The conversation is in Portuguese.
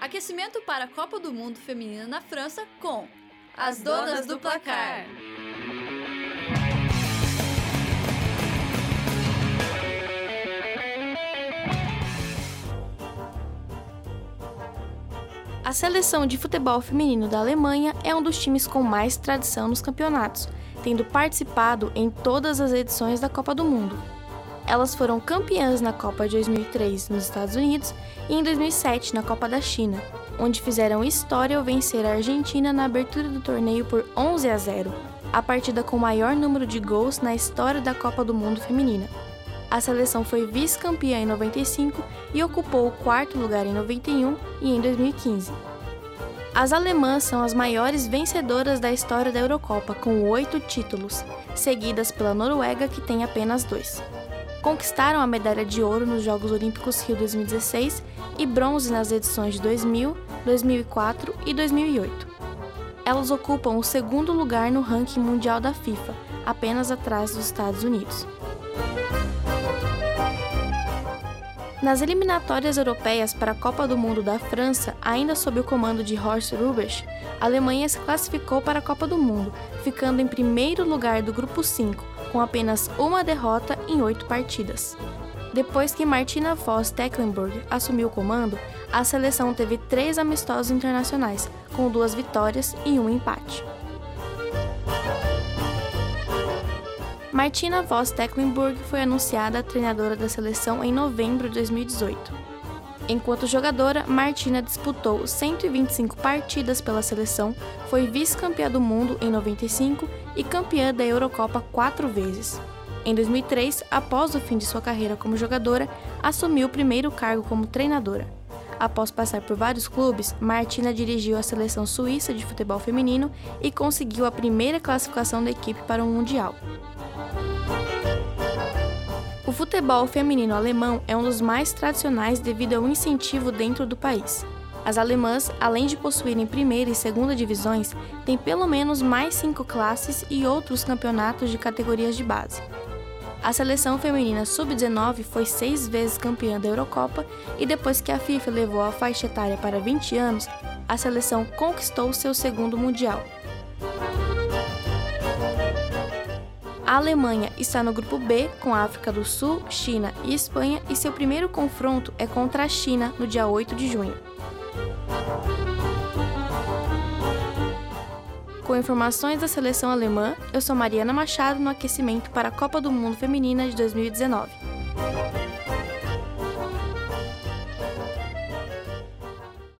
Aquecimento para a Copa do Mundo Feminina na França com as donas do placar. A seleção de futebol feminino da Alemanha é um dos times com mais tradição nos campeonatos, tendo participado em todas as edições da Copa do Mundo. Elas foram campeãs na Copa de 2003 nos Estados Unidos e em 2007 na Copa da China, onde fizeram história ao vencer a Argentina na abertura do torneio por 11 a 0, a partida com o maior número de gols na história da Copa do Mundo feminina. A seleção foi vice-campeã em 95 e ocupou o quarto lugar em 91 e em 2015. As alemãs são as maiores vencedoras da história da Eurocopa, com oito títulos, seguidas pela Noruega, que tem apenas dois. Conquistaram a medalha de ouro nos Jogos Olímpicos Rio 2016 e bronze nas edições de 2000, 2004 e 2008. Elas ocupam o segundo lugar no ranking mundial da FIFA, apenas atrás dos Estados Unidos. Nas eliminatórias europeias para a Copa do Mundo da França, ainda sob o comando de Horst Rubesch, a Alemanha se classificou para a Copa do Mundo, ficando em primeiro lugar do grupo 5, com apenas uma derrota em oito partidas. Depois que Martina Voss Tecklenburg assumiu o comando, a seleção teve três amistosos internacionais, com duas vitórias e um empate. Martina Voss Tecklenburg foi anunciada treinadora da seleção em novembro de 2018. Enquanto jogadora, Martina disputou 125 partidas pela seleção, foi vice-campeã do mundo em 95 e campeã da Eurocopa quatro vezes. Em 2003, após o fim de sua carreira como jogadora, assumiu o primeiro cargo como treinadora. Após passar por vários clubes, Martina dirigiu a seleção suíça de futebol feminino e conseguiu a primeira classificação da equipe para o Mundial. O futebol feminino alemão é um dos mais tradicionais devido ao incentivo dentro do país. As alemãs, além de possuírem primeira e segunda divisões, têm pelo menos mais cinco classes e outros campeonatos de categorias de base. A seleção feminina sub-19 foi seis vezes campeã da Eurocopa e depois que a FIFA levou a faixa etária para 20 anos, a seleção conquistou seu segundo Mundial. A Alemanha está no grupo B com a África do Sul, China e Espanha e seu primeiro confronto é contra a China no dia 8 de junho. com informações da seleção alemã, eu sou Mariana Machado no aquecimento para a Copa do Mundo Feminina de 2019.